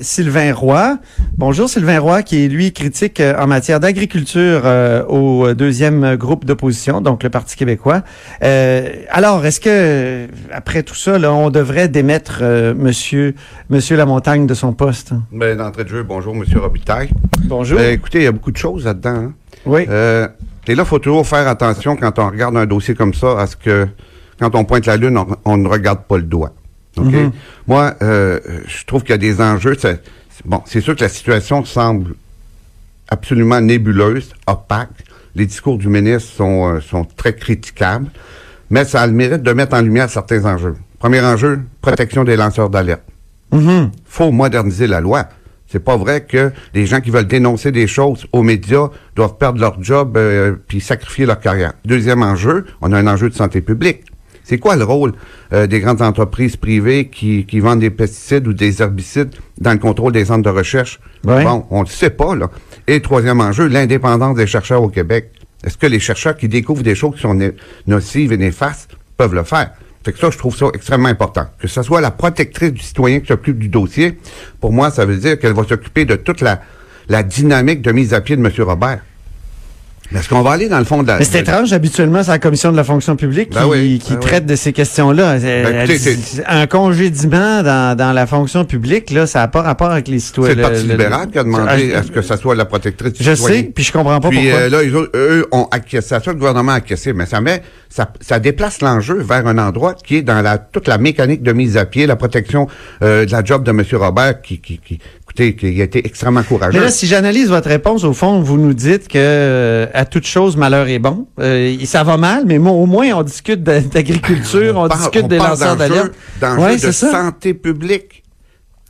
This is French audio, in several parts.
Sylvain Roy. Bonjour Sylvain Roy, qui est lui critique euh, en matière d'agriculture euh, au deuxième groupe d'opposition, donc le Parti québécois. Euh, alors, est-ce que euh, après tout ça, là, on devrait démettre euh, Monsieur Monsieur Lamontagne de son poste? Ben, d'entrée de jeu, bonjour, M. Robitaille. Bonjour. Ben, écoutez, il y a beaucoup de choses là-dedans. hein. oui. Euh, et là, il faut toujours faire attention quand on regarde un dossier comme ça à ce que, quand on pointe la lune, on, on ne regarde pas le doigt. OK? Mhm. Moi, euh, je trouve qu'il y a des enjeux. c'est- bon, c'est sûr que la situation semble absolument nébuleuse, opaque. Les discours du ministre sont, euh, sont très critiquables, mais ça a le mérite de mettre en lumière certains enjeux. Premier enjeu, protection des lanceurs d'alerte. Mhm. faut moderniser la loi. C'est pas vrai que les gens qui veulent dénoncer des choses aux médias doivent perdre leur job euh, puis sacrifier leur carrière. Deuxième enjeu, on a un enjeu de santé publique. C'est quoi le rôle euh, des grandes entreprises privées qui, qui vendent des pesticides ou des herbicides dans le contrôle des centres de recherche? Ouais. Bon, on le sait pas, là. Et troisième enjeu, l'indépendance des chercheurs au Québec. Est-ce que les chercheurs qui découvrent des choses qui sont nocives et néfastes peuvent le faire? Fait que ça, je trouve ça extrêmement important. Que ce soit la protectrice du citoyen qui s'occupe du dossier, pour moi, ça veut dire qu'elle va s'occuper de toute la, la dynamique de mise à pied de M. Robert. Mais est-ce qu'on va aller dans le fond de la... Mais c'est de- étrange, habituellement, c'est la commission de la fonction publique Ben qui, oui, qui ben traite de ces questions-là. Ben, un congédiement dans, dans la fonction publique, là, ça n'a pas rapport avec les citoyens. C'est le Parti libéral qui a demandé Ah, à ce que ça soit la protectrice du Je citoyen. sais, puis je comprends pas Puis pourquoi. euh, là, ils eux ont acquiescé à ça, le gouvernement a acquiescé, mais ça met, ça, ça déplace l'enjeu vers un endroit qui est dans la toute la mécanique de mise à pied, la protection euh, de la job de M. Robert, qui, qui, qui écoutez, qui a été extrêmement Mais courageux. là, si j'analyse votre réponse, au fond, vous nous dites que euh, à toute chose, malheur est bon. Euh, ça va mal, mais moi, au moins, on discute d'agriculture, on, discute on des lanceurs d'alerte. d'enjeux Ouais, de ça. santé publique.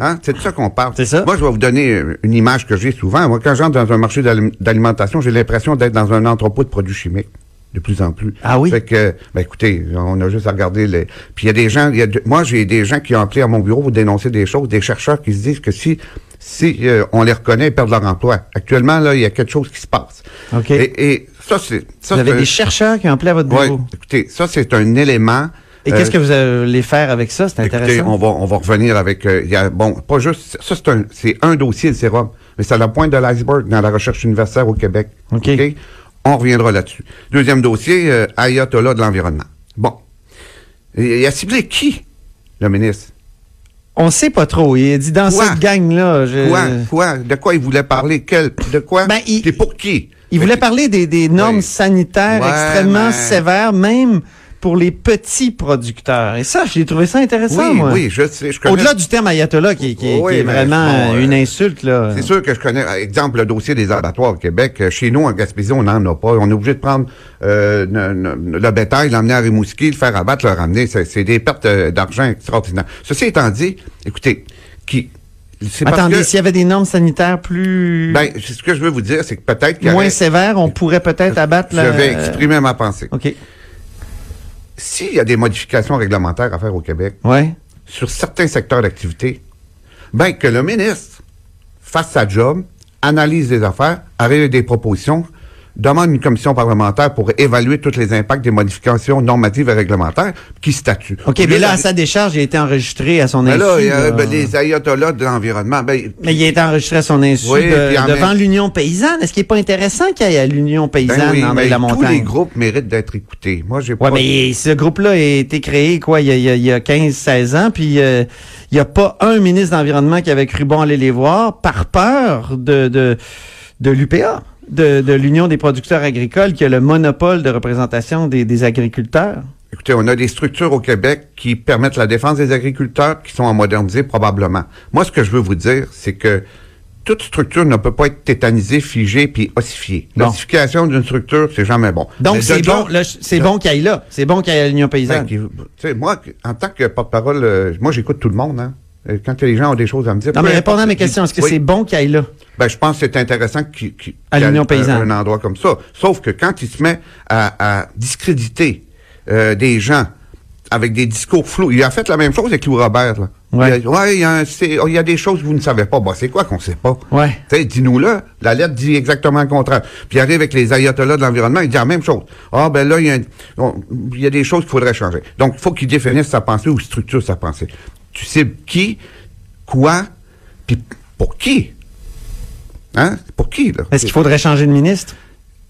Hein? C'est de ça qu'on parle. Ça. Moi, je vais vous donner euh, une image que j'ai souvent. Moi, quand j'entre dans un marché d'alim- d'alimentation, j'ai l'impression d'être dans un entrepôt de produits chimiques. De plus en plus. Ah oui? Fait que, ben écoutez, on a juste à regarder les. Puis il y a des gens, y a de- moi j'ai des gens qui ont appelé à mon bureau pour dénoncer des choses, des chercheurs qui se disent que si si euh, on les reconnaît, ils perdent leur emploi. Actuellement là, il y a quelque chose qui se passe. OK. Et, et ça c'est ça Vous avez des chercheurs qui ont appelé à votre Ouais, bureau? écoutez, ça c'est un élément. Et euh, qu'est-ce que vous allez faire avec ça? C'est Écoutez, intéressant. on va, on va revenir avec. euh, y a, bon, pas juste. Ça, c'est un, c'est un dossier, le sérum. Mais c'est la pointe de l'iceberg dans la recherche universitaire au Québec. OK? On reviendra là-dessus. Deuxième dossier, euh, ayatollah de l'environnement. Bon. Il a ciblé qui, le ministre? On sait pas trop. Il a dit dans Quoi? cette gang-là. je- Quoi? Quoi? De quoi il voulait parler? Quel? De quoi? Ben, il- Et pour qui? Il voulait parler des, des normes Oui. sanitaires Ouais, extrêmement sévères, même pour les petits producteurs. Et ça, j'ai trouvé ça intéressant, Oui, moi. oui, je sais. Je connais- Au-delà du terme ayatollah, qui, qui- Oui, qui est vraiment bon, euh, une insulte, là. C'est sûr que je connais, euh, exemple, le dossier des abattoirs au Québec. Euh, Chez nous, en Gaspésie, on n'en a pas. On est obligé de prendre euh, ne- ne- le bétail, l'emmener à Rimouski, le faire abattre, le ramener. C'est des pertes d'argent extraordinaires. Ceci étant dit, écoutez, qui... Attendez, s'il y avait des normes sanitaires plus Ben, ce que je veux vous dire, c'est que peut-être moins sévères, on pourrait peut-être abattre Je la... vais exprimer ma pensée. OK. S'il y a des modifications réglementaires à faire au Québec, Ouais. sur certains secteurs d'activité, ben que le ministre fasse sa job, analyse les affaires, arrive avec des propositions, demande une commission parlementaire pour évaluer tous les impacts des modifications normatives et réglementaires, qui statue. OK, mais là, à sa décharge, il a été enregistré à son Mais insu. là, il y a là. ben, les ayatollahs de l'environnement, ben, Mais il a été enregistré à son insu Oui, de- devant même- l'Union paysanne. Est-ce qu'il n'est pas intéressant qu'il y ait l'Union ben paysanne oui, en mais la tous montagne? les groupes méritent d'être écoutés. Moi, j'ai Ouais, pas... mais ce groupe-là a été créé, quoi, il y a, il y a- il y a 15-16 ans, puis euh, il n'y a pas un ministre d'Environnement qui avait cru bon aller les voir par peur de, de, de l'UPA, de, de l'Union des producteurs agricoles, qui a le monopole de représentation des, des agriculteurs? Écoutez, on a des structures au Québec qui permettent la défense des agriculteurs, qui sont à moderniser probablement. Moi, ce que je veux vous dire, c'est que toute structure ne peut pas être tétanisée, figée puis ossifiée. L'ossification d'une structure, c'est jamais bon. Donc, c'est bon, c'est bon qu'il aille là. C'est bon qu'il y ait l'Union Ben, paysanne. sais, moi, en tant que porte-parole, euh, moi, j'écoute tout le monde, hein. Euh, Quand les gens ont des choses à me dire. Non, mais répondant à mes questions, est-ce que oui. c'est bon qu'il aille là? Ben, je pense que c'est intéressant qu'il y ait l'Union un- endroit comme ça. Sauf que quand il se met à, à discréditer euh, des gens avec des discours flous, il a fait la même chose avec Lou Robert. Là. Ouais. Il a, ouais, il y, a un- c'est- il y a des choses que vous ne savez pas. Bah, c'est quoi qu'on sait pas? Ouais. Tu sais, dis-nous-le. La lettre dit exactement le contraire. Puis il arrive avec les ayatollahs de l'environnement, il dit la même chose. Ah, ben là, il y, a un- on- il y a des choses qu'il faudrait changer. Donc, il faut qu'il définisse sa pensée ou structure sa pensée. Tu sais qui, quoi, puis pour qui? Hein? Pour qui, là? Est-ce qu'il faudrait changer de ministre?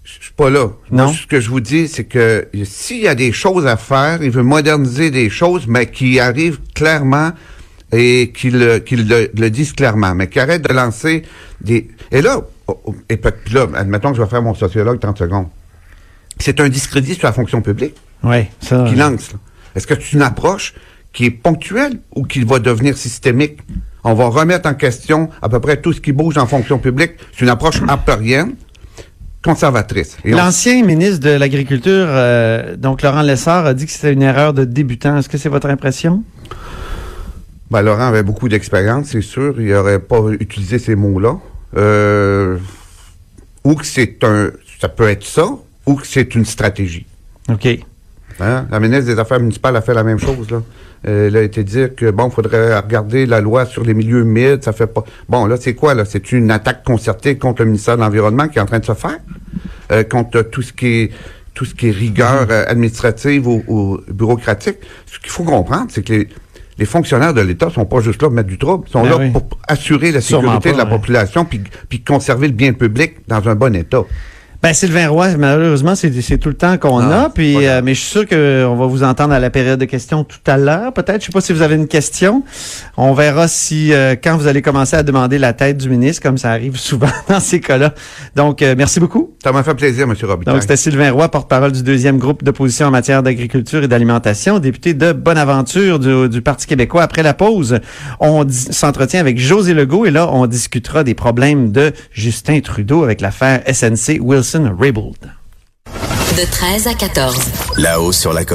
Je suis pas là. Non. Moi, ce que je vous dis, c'est que s'il y a des choses à faire, il veut moderniser des choses, mais qui arrivent clairement et qu'il le, qu'il le, le dise clairement, mais qui arrête de lancer des... Et là, oh, oh, et puis là, admettons que je vais faire mon sociologue 30 secondes. C'est un discrédit sur la fonction publique Oui, ça. qui lance. là. Est-ce que c'est une approche qui est ponctuelle ou qui va devenir systémique? On va remettre en question à peu près tout ce qui bouge en fonction publique. C'est une approche harperienne, conservatrice. On- L'ancien ministre de l'Agriculture, euh, donc Laurent Lessard, a dit que c'était une erreur de débutant. Est-ce que c'est votre impression? Ben, Laurent avait beaucoup d'expérience, c'est sûr. Il n'aurait pas utilisé ces mots-là. Euh, ou que c'est un... Ça peut être ça, ou que c'est une stratégie. OK. Hein? La ministre des Affaires municipales a fait la même chose. Là. Euh, elle a été dire que bon, faudrait regarder la loi sur les milieux humides. Ça fait pas. Bon, là, c'est quoi là? C'est une attaque concertée contre le ministère de l'Environnement qui est en train de se faire, euh, contre tout ce qui est tout ce qui est rigueur euh, administrative ou, ou bureaucratique? Ce qu'il faut comprendre, c'est que les, les fonctionnaires de l'État sont pas juste là pour mettre du trouble, ils sont Ben là oui. pour assurer la sécurité pas, de la population puis, puis conserver le bien public dans un bon état. Ben, Sylvain Roy, malheureusement, c'est tout le temps qu'on Ah, a. Puis, euh, mais je suis sûr qu'on va vous entendre à la période de questions tout à l'heure. Peut-être, je sais pas si vous avez une question. On verra si euh, quand vous allez commencer à demander la tête du ministre, comme ça arrive souvent dans ces cas-là. Donc, euh, merci beaucoup. Ça m'a fait plaisir, M. Robitaille. Donc, c'était Sylvain Roy, porte-parole du deuxième groupe d'opposition en matière d'agriculture et d'alimentation, député de Bonaventure du, du Parti québécois. Après la pause, on s'entretient avec José Legault et là, on discutera des problèmes de Justin Trudeau avec l'affaire SNC De 13 à 14. Là-haut sur la colline.